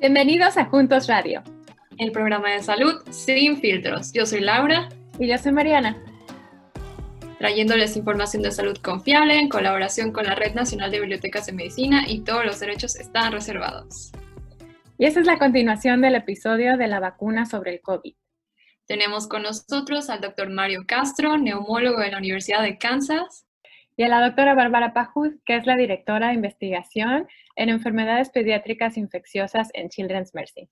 Bienvenidos a Juntos Radio, el programa de salud sin filtros. Yo soy Laura. Y yo soy Mariana. Trayéndoles información de salud confiable en colaboración con la Red Nacional de Bibliotecas de Medicina y todos los derechos están reservados. Y esta es la continuación del episodio de la vacuna sobre el COVID. Tenemos con nosotros al doctor Mario Castro, neumólogo de la Universidad de Kansas. Y a la doctora Bárbara Pajuz, que es la directora de investigación en enfermedades pediátricas infecciosas en Children's Mercy.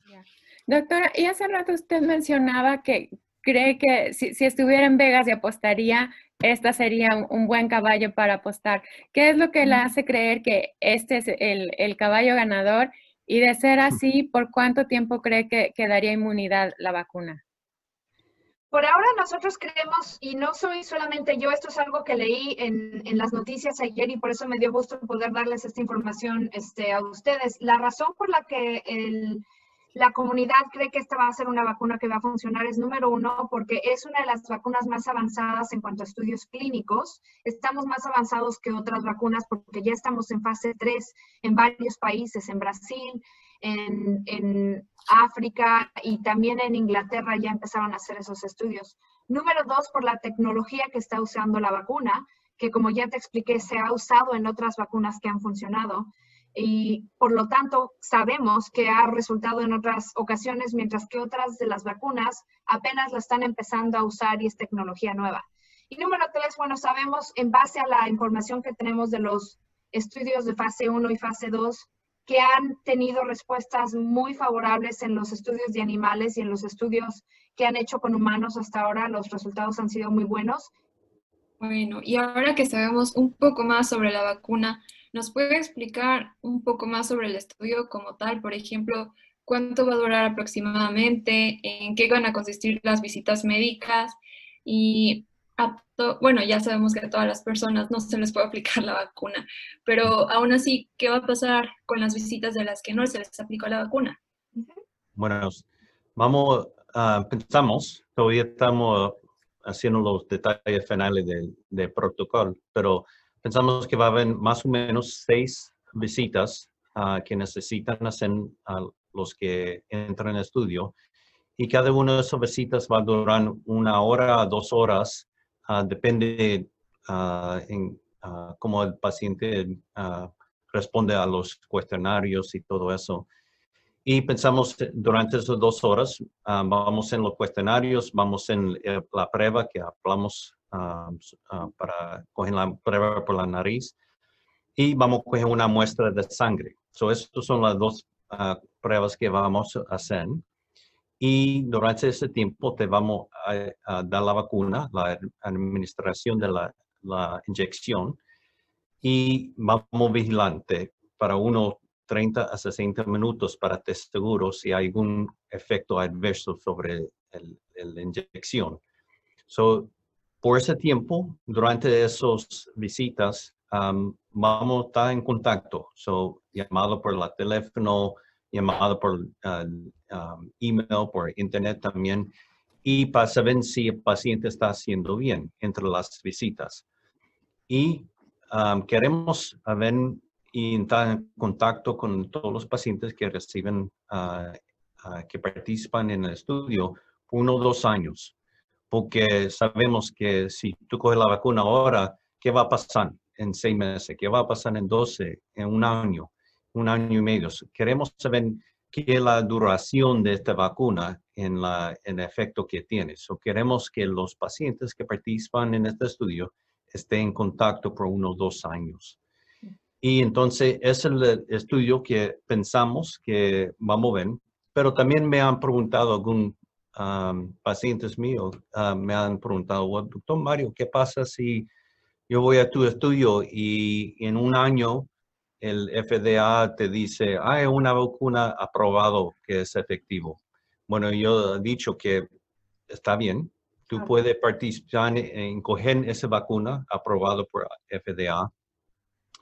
Doctora, y hace rato usted mencionaba que cree que si, estuviera en Vegas y apostaría, esta sería un, buen caballo para apostar. ¿Qué es lo que le hace creer que este es el, caballo ganador? Y de ser así, ¿por cuánto tiempo cree que, que daría inmunidad la vacuna? Por ahora nosotros creemos, y no soy solamente yo, esto es algo que leí en, las noticias ayer y por eso me dio gusto poder darles esta información este, a ustedes. La razón por la que la comunidad cree que esta va a ser una vacuna que va a funcionar es número uno, porque es una de las vacunas más avanzadas en cuanto a estudios clínicos. Estamos más avanzados que otras vacunas porque ya estamos en fase 3 en varios países, en Brasil, en, África y también en Inglaterra ya empezaron a hacer esos estudios. Número dos, por la tecnología que está usando la vacuna, que como ya te expliqué, se ha usado en otras vacunas que han funcionado. Y por lo tanto, sabemos que ha resultado en otras ocasiones, mientras que otras de las vacunas apenas la están empezando a usar y es tecnología nueva. Y número tres, bueno, sabemos en base a la información que tenemos de los estudios de fase 1 y fase 2, que han tenido respuestas muy favorables en los estudios de animales y en los estudios que han hecho con humanos hasta ahora. Los resultados han sido muy buenos. Bueno, y ahora que sabemos un poco más sobre la vacuna, ¿nos puede explicar un poco más sobre el estudio como tal? Por ejemplo, ¿cuánto va a durar aproximadamente? ¿En qué van a consistir las visitas médicas? Y bueno, ya sabemos que a todas las personas no se les puede aplicar la vacuna, pero aún así, ¿qué va a pasar con las visitas de las que no se les aplicó la vacuna? Bueno, vamos, uh, pensamos, todavía estamos haciendo los detalles finales del protocolo, pero pensamos que va a haber más o menos seis visitas uh, que necesitan hacer a los que entran en estudio y cada una de esas visitas va a durar una hora a dos horas Ah, depende uh, en uh, cómo el paciente responde a los cuestionarios y todo eso. Y pensamos durante esas dos horas, vamos en los cuestionarios, vamos en eh, la prueba que hablamos para coger la prueba por la nariz y vamos a coger una muestra de sangre. So, estas son las dos pruebas que vamos a hacer y durante ese tiempo te vamos a, dar la vacuna, la administración de la, la, inyección y vamos vigilante para unos 30 a 60 minutos para estar seguro si hay algún efecto adverso sobre la inyección. So, por ese tiempo, durante esas visitas, um, vamos a estar en contacto. So, llamado por el teléfono, llamado por um, email, por internet también, y para saber si el paciente está haciendo bien entre las visitas. Y um, queremos ver y entrar en contacto con todos los pacientes que reciben, uh, uh, que participan en el estudio uno o dos años, porque sabemos que si tú coges la vacuna ahora, ¿qué va a pasar en seis meses? ¿Qué va a pasar en doce, en un año? Un año y medio. Queremos saber qué es la duración de esta vacuna en, el efecto que tiene. So, queremos que los pacientes que participan en este estudio estén en contacto por unos dos años. Y entonces es el estudio que pensamos que vamos a ver, pero también me han preguntado algún um, pacientes míos, uh, me han preguntado, doctor Mario, ¿qué pasa si yo voy a tu estudio y en un año el FDA te dice, hay una vacuna aprobado que es efectivo. Bueno, yo he dicho que está bien, tú puedes participar en coger esa vacuna aprobado por FDA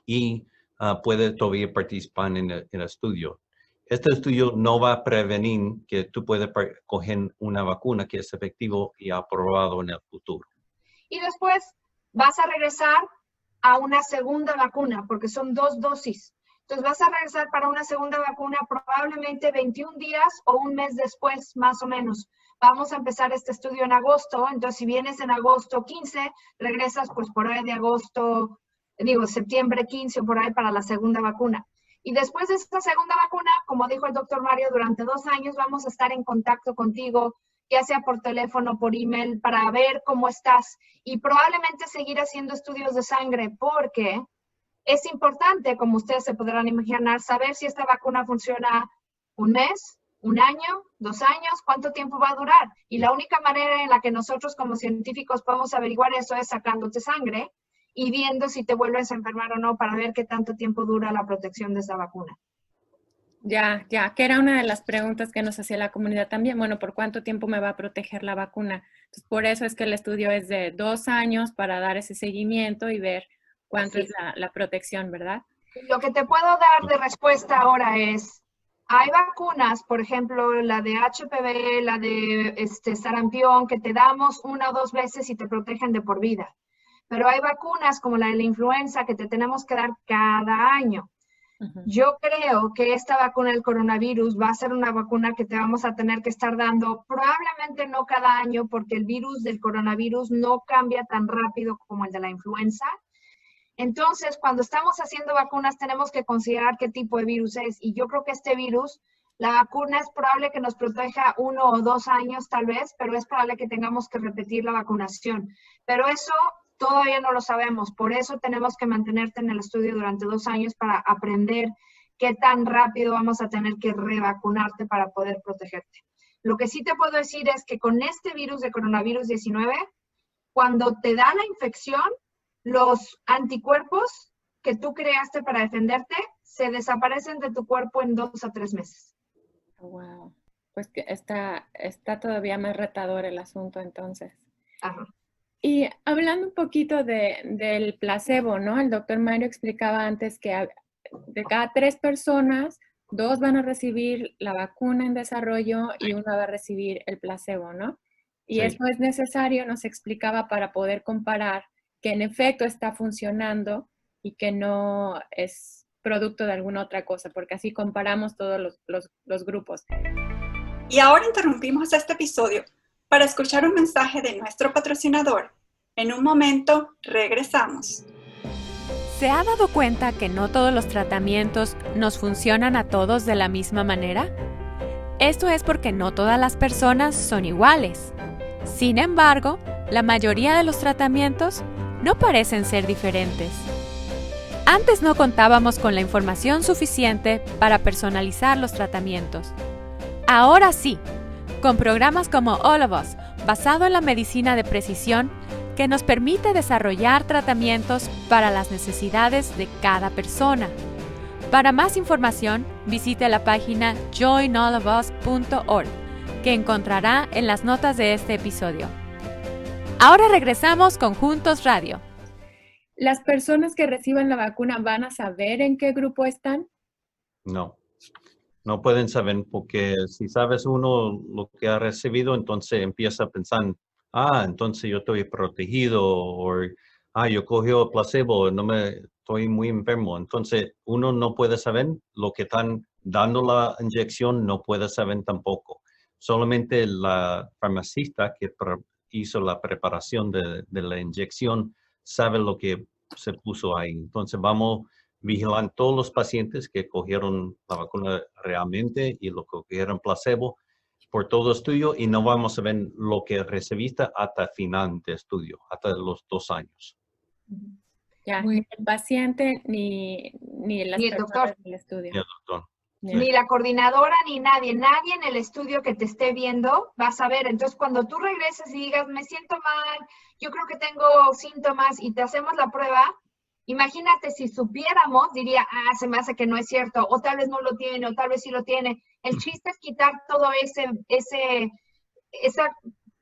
y uh, puedes todavía participar en el, estudio. Este estudio no va a prevenir que tú puedas coger una vacuna que es efectivo y aprobado en el futuro. Y después vas a regresar a una segunda vacuna, porque son dos dosis. Entonces vas a regresar para una segunda vacuna probablemente 21 días o un mes después, más o menos. Vamos a empezar este estudio en agosto, entonces si vienes en agosto 15, regresas pues por ahí de agosto, digo, septiembre 15 o por ahí para la segunda vacuna. Y después de esta segunda vacuna, como dijo el doctor Mario, durante dos años vamos a estar en contacto contigo, ya sea por teléfono, por email, para ver cómo estás y probablemente seguir haciendo estudios de sangre porque es importante, como ustedes se podrán imaginar, saber si esta vacuna funciona un mes, un año, dos años, cuánto tiempo va a durar. Y la única manera en la que nosotros como científicos podemos averiguar eso es sacándote sangre y viendo si te vuelves a enfermar o no para ver qué tanto tiempo dura la protección de esa vacuna. Ya, ya, que era una de las preguntas que nos hacía la comunidad también. Bueno, ¿por cuánto tiempo me va a proteger la vacuna? Entonces, por eso es que el estudio es de dos años para dar ese seguimiento y ver cuánto es la, la protección, ¿verdad? Lo que te puedo dar de respuesta ahora es, hay vacunas, por ejemplo, la de HPV, la de este, sarampión, que te damos una o dos veces y te protegen de por vida. Pero hay vacunas como la de la influenza que te tenemos que dar cada año. Yo creo que esta vacuna del coronavirus va a ser una vacuna que te vamos a tener que estar dando probablemente no cada año porque el virus del coronavirus no cambia tan rápido como el de la influenza. Entonces, cuando estamos haciendo vacunas tenemos que considerar qué tipo de virus es y yo creo que este virus, la vacuna es probable que nos proteja uno o dos años tal vez, pero es probable que tengamos que repetir la vacunación. Pero eso Todavía no lo sabemos, por eso tenemos que mantenerte en el estudio durante dos años para aprender qué tan rápido vamos a tener que revacunarte para poder protegerte. Lo que sí te puedo decir es que con este virus de coronavirus 19, cuando te da la infección, los anticuerpos que tú creaste para defenderte se desaparecen de tu cuerpo en dos a tres meses. Wow. Pues que está, está todavía más retador el asunto entonces. Ajá. Y hablando un poquito de, del placebo, ¿no? El doctor Mario explicaba antes que de cada tres personas, dos van a recibir la vacuna en desarrollo y una va a recibir el placebo, ¿no? Y eso es necesario, nos explicaba, para poder comparar que en efecto está funcionando y que no es producto de alguna otra cosa, porque así comparamos todos los, los, los grupos. Y ahora interrumpimos este episodio para escuchar un mensaje de nuestro patrocinador. En un momento, regresamos. ¿Se ha dado cuenta que no todos los tratamientos nos funcionan a todos de la misma manera? Esto es porque no todas las personas son iguales. Sin embargo, la mayoría de los tratamientos no parecen ser diferentes. Antes no contábamos con la información suficiente para personalizar los tratamientos. Ahora sí, con programas como All of Us, basado en la medicina de precisión, que nos permite desarrollar tratamientos para las necesidades de cada persona. Para más información, visite la página joinallofus.org, que encontrará en las notas de este episodio. Ahora regresamos con Juntos Radio. ¿Las personas que reciban la vacuna van a saber en qué grupo están? No no pueden saber porque si sabes uno lo que ha recibido, entonces empieza a pensar, ah, entonces yo estoy protegido o, ah, yo cogí el placebo, no me estoy muy enfermo. Entonces uno no puede saber lo que están dando la inyección, no puede saber tampoco. Solamente la farmacista que hizo la preparación de, de la inyección sabe lo que se puso ahí. Entonces vamos vigilan todos los pacientes que cogieron la vacuna realmente y lo que cogieron placebo por todo estudio y no vamos a ver lo que recibiste hasta final de estudio, hasta los dos años. Ya, ni el paciente ni, ni, el doctor del estudio. Ni, el doctor. ni la coordinadora ni nadie, nadie en el estudio que te esté viendo va a saber. Entonces, cuando tú regreses y digas, me siento mal, yo creo que tengo síntomas y te hacemos la prueba, Imagínate si supiéramos, diría, ah, se me hace que no es cierto, o tal vez no lo tiene, o tal vez sí lo tiene. El chiste es quitar todo ese, ese, esa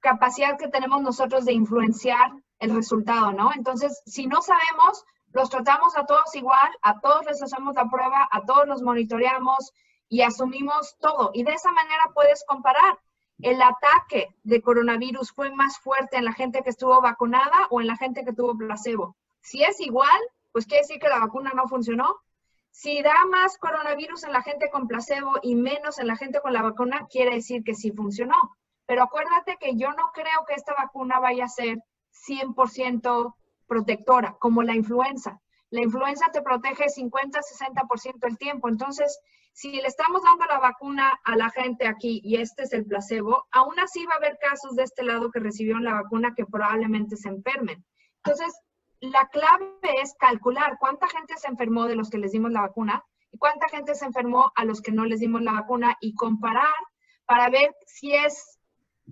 capacidad que tenemos nosotros de influenciar el resultado, ¿no? Entonces, si no sabemos, los tratamos a todos igual, a todos les hacemos la prueba, a todos los monitoreamos y asumimos todo. Y de esa manera puedes comparar. ¿El ataque de coronavirus fue más fuerte en la gente que estuvo vacunada o en la gente que tuvo placebo? Si es igual, pues quiere decir que la vacuna no funcionó. Si da más coronavirus en la gente con placebo y menos en la gente con la vacuna, quiere decir que sí funcionó. Pero acuérdate que yo no creo que esta vacuna vaya a ser 100% protectora, como la influenza. La influenza te protege 50-60% del tiempo. Entonces, si le estamos dando la vacuna a la gente aquí y este es el placebo, aún así va a haber casos de este lado que recibieron la vacuna que probablemente se enfermen. Entonces, la clave es calcular cuánta gente se enfermó de los que les dimos la vacuna y cuánta gente se enfermó a los que no les dimos la vacuna y comparar para ver si es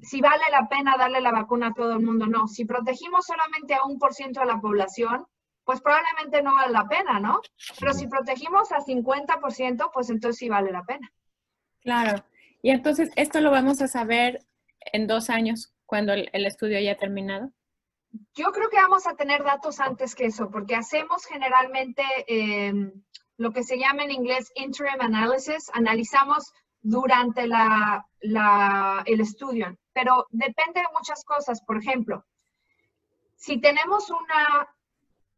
si vale la pena darle la vacuna a todo el mundo, no. Si protegimos solamente a un por ciento de la población, pues probablemente no vale la pena, ¿no? Pero si protegimos a 50%, pues entonces sí vale la pena. Claro. Y entonces, ¿esto lo vamos a saber en dos años, cuando el, estudio haya terminado? Yo creo que vamos a tener datos antes que eso, porque hacemos generalmente em, lo que se llama en inglés interim analysis, analizamos durante la, el estudio, pero depende de muchas cosas. Por ejemplo, si tenemos una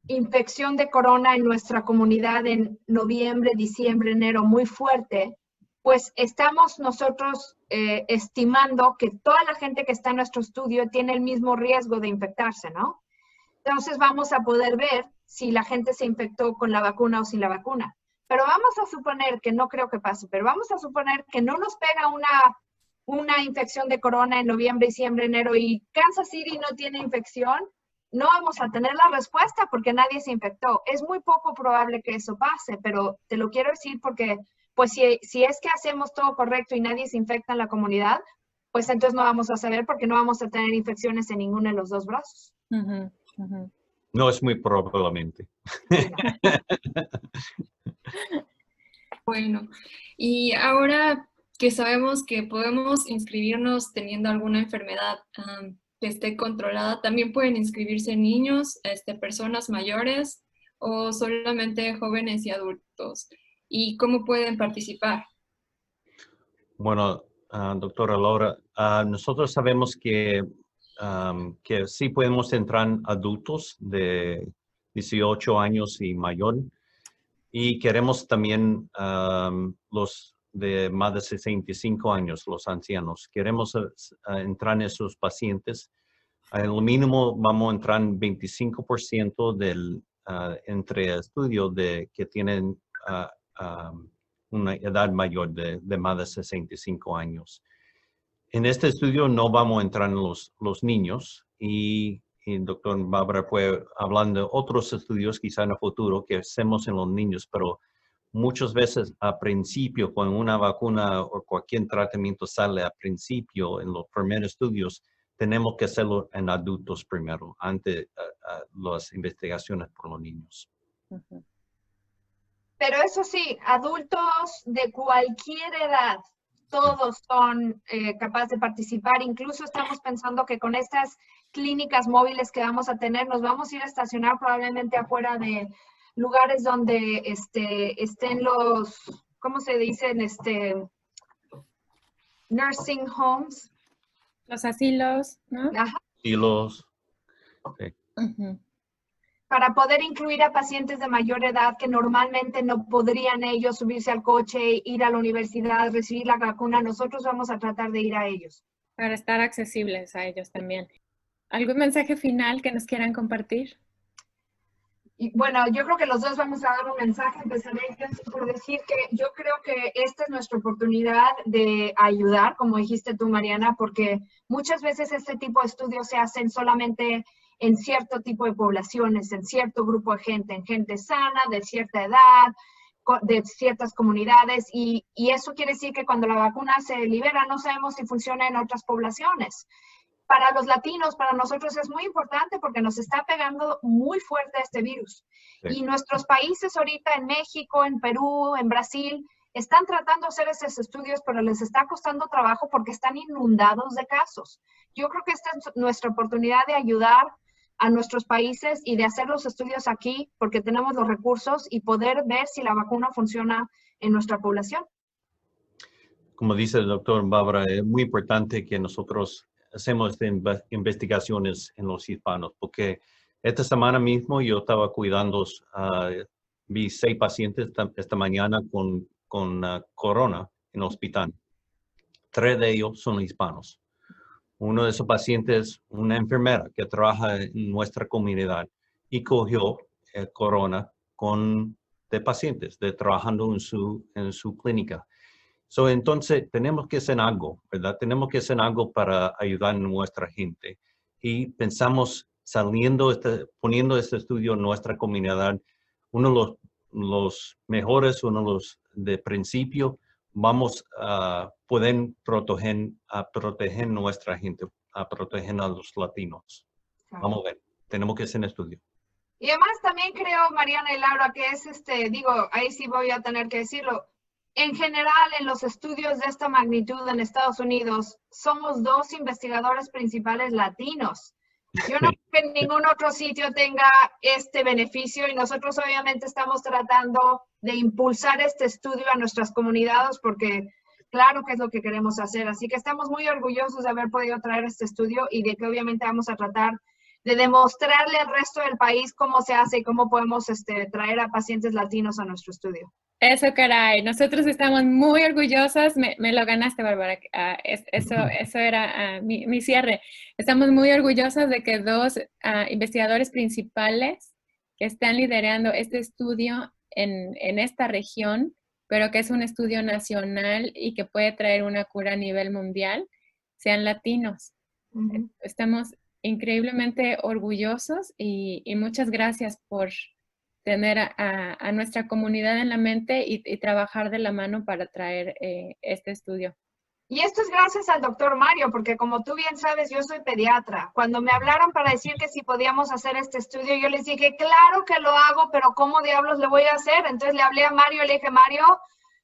infección de corona en nuestra comunidad en noviembre, diciembre, enero muy fuerte, pues estamos nosotros eh, estimando que toda la gente que está en nuestro estudio tiene el mismo riesgo de infectarse, ¿no? Entonces vamos a poder ver si la gente se infectó con la vacuna o sin la vacuna. Pero vamos a suponer que no creo que pase, pero vamos a suponer que no nos pega una, una infección de corona en noviembre, diciembre, enero y Kansas City no tiene infección, no vamos a tener la respuesta porque nadie se infectó. Es muy poco probable que eso pase, pero te lo quiero decir porque, pues si, si es que hacemos todo correcto y nadie se infecta en la comunidad, pues entonces no vamos a saber porque no vamos a tener infecciones en ninguno de los dos brazos. No es muy probablemente. bueno, y ahora que sabemos que podemos inscribirnos teniendo alguna enfermedad, que esté controlada. También pueden inscribirse niños, este, personas mayores o solamente jóvenes y adultos. ¿Y cómo pueden participar? Bueno, uh, doctora Laura, uh, nosotros sabemos que, que sí podemos entrar adultos de 18 años y mayor y queremos también los de más de 65 años, los ancianos. Queremos eh, entrar en esos pacientes. Al mínimo vamos a entrar en 25% del entre estudio de que tienen ah, una edad mayor de, más de 65 años. En este estudio no vamos a entrar en los, los niños y, el doctor Bárbara fue hablando de otros estudios quizá en el futuro que hacemos en los niños, pero muchas veces a principio, cuando una vacuna o cualquier tratamiento sale a principio en los primeros estudios, tenemos que hacerlo en adultos primero, antes de las investigaciones por los niños. Pero eso sí, adultos de cualquier edad, todos son eh, capaces de participar. Incluso estamos pensando que con estas clínicas móviles que vamos a tener, nos vamos a ir a estacionar probablemente afuera de lugares donde este, estén los, ¿cómo se dicen? Este, nursing homes. Los asilos, ¿no? Asilos. Para poder incluir a pacientes de mayor edad que normalmente no podrían ellos subirse al coche, ir a la universidad, recibir la vacuna, nosotros vamos a tratar de ir a ellos. Para estar accesibles a ellos también. ¿Algún mensaje final que nos quieran compartir? Y bueno, yo creo que los dos vamos a dar un mensaje. Empezaré por decir que yo creo que esta es nuestra oportunidad de ayudar, como dijiste tú, Mariana, porque muchas veces este tipo de estudios se hacen solamente en cierto tipo de poblaciones, en cierto grupo de gente, en gente sana, de cierta edad, de ciertas comunidades, y, y eso quiere decir que cuando la vacuna se libera no sabemos si funciona en otras poblaciones para los latinos, para nosotros es muy importante porque nos está pegando muy fuerte este virus. Y nuestros países ahorita en México, en Perú, en Brasil, están tratando de hacer esos estudios, pero les está costando trabajo porque están inundados de casos. Yo creo que esta es nuestra oportunidad de ayudar a nuestros países y de hacer los estudios aquí porque tenemos los recursos y poder ver si la vacuna funciona en nuestra población. Como dice el doctor Bárbara, es muy importante que nosotros hacemos investigaciones en los hispanos, porque esta semana mismo yo estaba cuidando a vi seis pacientes esta, mañana con, con corona en el hospital. Tres de ellos son hispanos. Uno de esos pacientes, una enfermera que trabaja en nuestra comunidad y cogió eh, corona con de pacientes, de trabajando en su, en su clínica. So, entonces, tenemos que hacer algo, ¿verdad? Tenemos que hacer algo para ayudar a nuestra gente. Y pensamos, saliendo, este, poniendo este estudio en nuestra comunidad, uno de los, los mejores, uno de los de principio, vamos a poder proteger a proteger nuestra gente, a proteger a los latinos. Vamos a ver, tenemos que hacer un estudio. Y además también creo, Mariana y Laura, que es este, digo, ahí sí voy a tener que decirlo, en general en los estudios de esta magnitud en Estados Unidos, somos dos investigadores principales latinos. Yo no que ningún otro sitio tenga este beneficio y nosotros obviamente estamos tratando de impulsar este estudio a nuestras comunidades porque claro que es lo que queremos hacer. Así que estamos muy orgullosos de haber podido traer este estudio y de que obviamente vamos a tratar de demostrarle al resto del país cómo se hace y cómo podemos este, traer a pacientes latinos a nuestro estudio. Eso, caray. Nosotros estamos muy orgullosas. Me, lo ganaste, Bárbara. Ah, eso, eso era ah, mi, cierre. Estamos muy orgullosos de que dos ah, investigadores principales que están liderando este estudio en, esta región, pero que es un estudio nacional y que puede traer una cura a nivel mundial, sean latinos. Estamos increíblemente orgullosos y, muchas gracias por tener a, nuestra comunidad en la mente y, trabajar de la mano para traer eh, este estudio. Y esto es gracias al doctor Mario, porque como tú bien sabes, yo soy pediatra. Cuando me hablaron para decir que si podíamos hacer este estudio, yo les dije, claro que lo hago, pero ¿cómo diablos le voy a hacer? Entonces le hablé a Mario y le dije, Mario,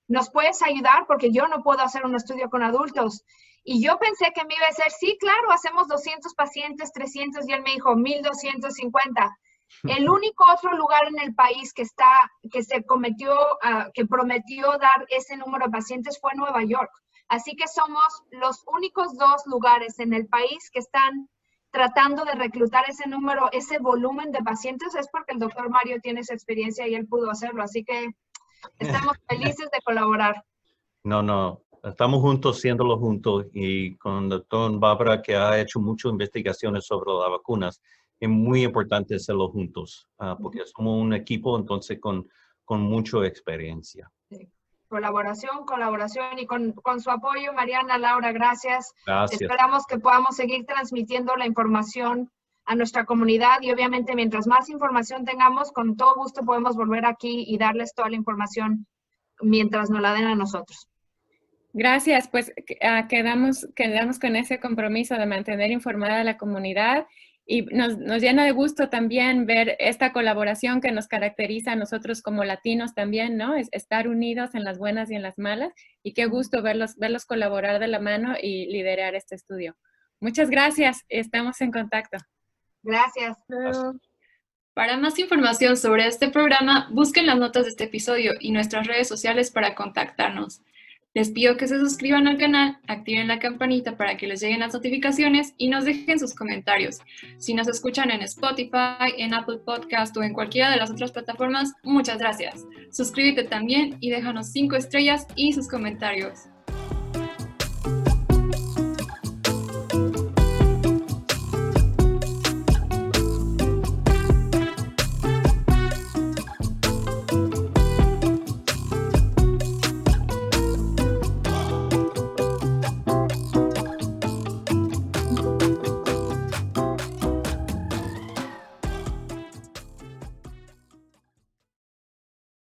¿nos puedes ayudar? Porque yo no puedo hacer un estudio con adultos. Y yo pensé que me iba a decir, sí, claro, hacemos 200 pacientes, 300, y él me dijo 1250. El único otro lugar en el país que está, que se cometió, ah, que prometió dar ese número de pacientes fue Nueva York. Así que somos los únicos dos lugares en el país que están tratando de reclutar ese número, ese volumen de pacientes, es porque el doctor Mario tiene esa experiencia y él pudo hacerlo. Así que estamos felices de colaborar. No, no, estamos juntos, siéndolo juntos y con el doctor Bárbara que ha hecho muchas investigaciones sobre las vacunas. Es muy importante hacerlo juntos ah, porque somos un equipo entonces con, con mucha experiencia. Sí colaboración, colaboración y con, su apoyo, Mariana, Laura, gracias. Gracias. Esperamos que podamos seguir transmitiendo la información a nuestra comunidad y obviamente mientras más información tengamos, con todo gusto podemos volver aquí y darles toda la información mientras nos la den a nosotros. Gracias, pues ah, quedamos, quedamos con ese compromiso de mantener informada a la comunidad y nos, llena de gusto también ver esta colaboración que nos caracteriza a nosotros como latinos también, ¿no? Es estar unidos en las buenas y en las malas y qué gusto verlos, verlos colaborar de la mano y liderar este estudio. Muchas gracias, estamos en contacto. Gracias. Para más información sobre este programa, busquen las notas de este episodio y nuestras redes sociales para contactarnos. Les pido que se suscriban al canal, activen la campanita para que les lleguen las notificaciones y nos dejen sus comentarios. Si nos escuchan en Spotify, en Apple Podcast o en cualquiera de las otras plataformas, muchas gracias. Suscríbete también y déjanos 5 estrellas y sus comentarios.